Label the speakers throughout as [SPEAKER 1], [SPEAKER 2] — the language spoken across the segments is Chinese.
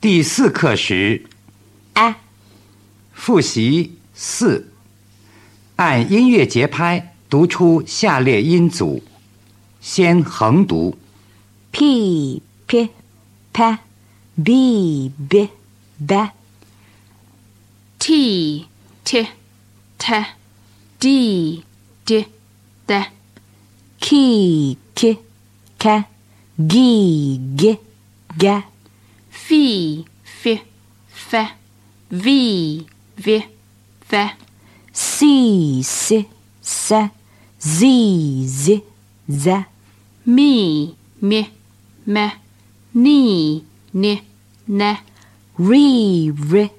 [SPEAKER 1] 第四课时
[SPEAKER 2] ，a
[SPEAKER 1] 复习四，按音乐节拍读出下列音组，先横读。
[SPEAKER 2] p p p b b b.
[SPEAKER 3] T t t d d d.
[SPEAKER 2] K k k g g g
[SPEAKER 3] f f f v v v
[SPEAKER 2] c c c z z z
[SPEAKER 3] mi mi me ni ni ne
[SPEAKER 2] re re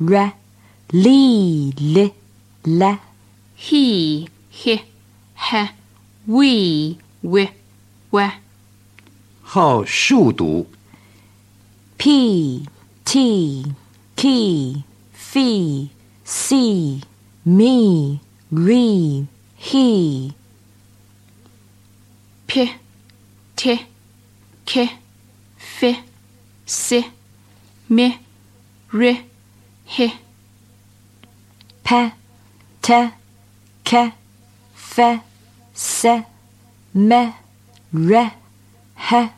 [SPEAKER 2] re li li la
[SPEAKER 3] he he he we we we
[SPEAKER 1] 好数读。
[SPEAKER 2] P t k f c me re he
[SPEAKER 3] p t k f s m r h.
[SPEAKER 2] P t k f s me re he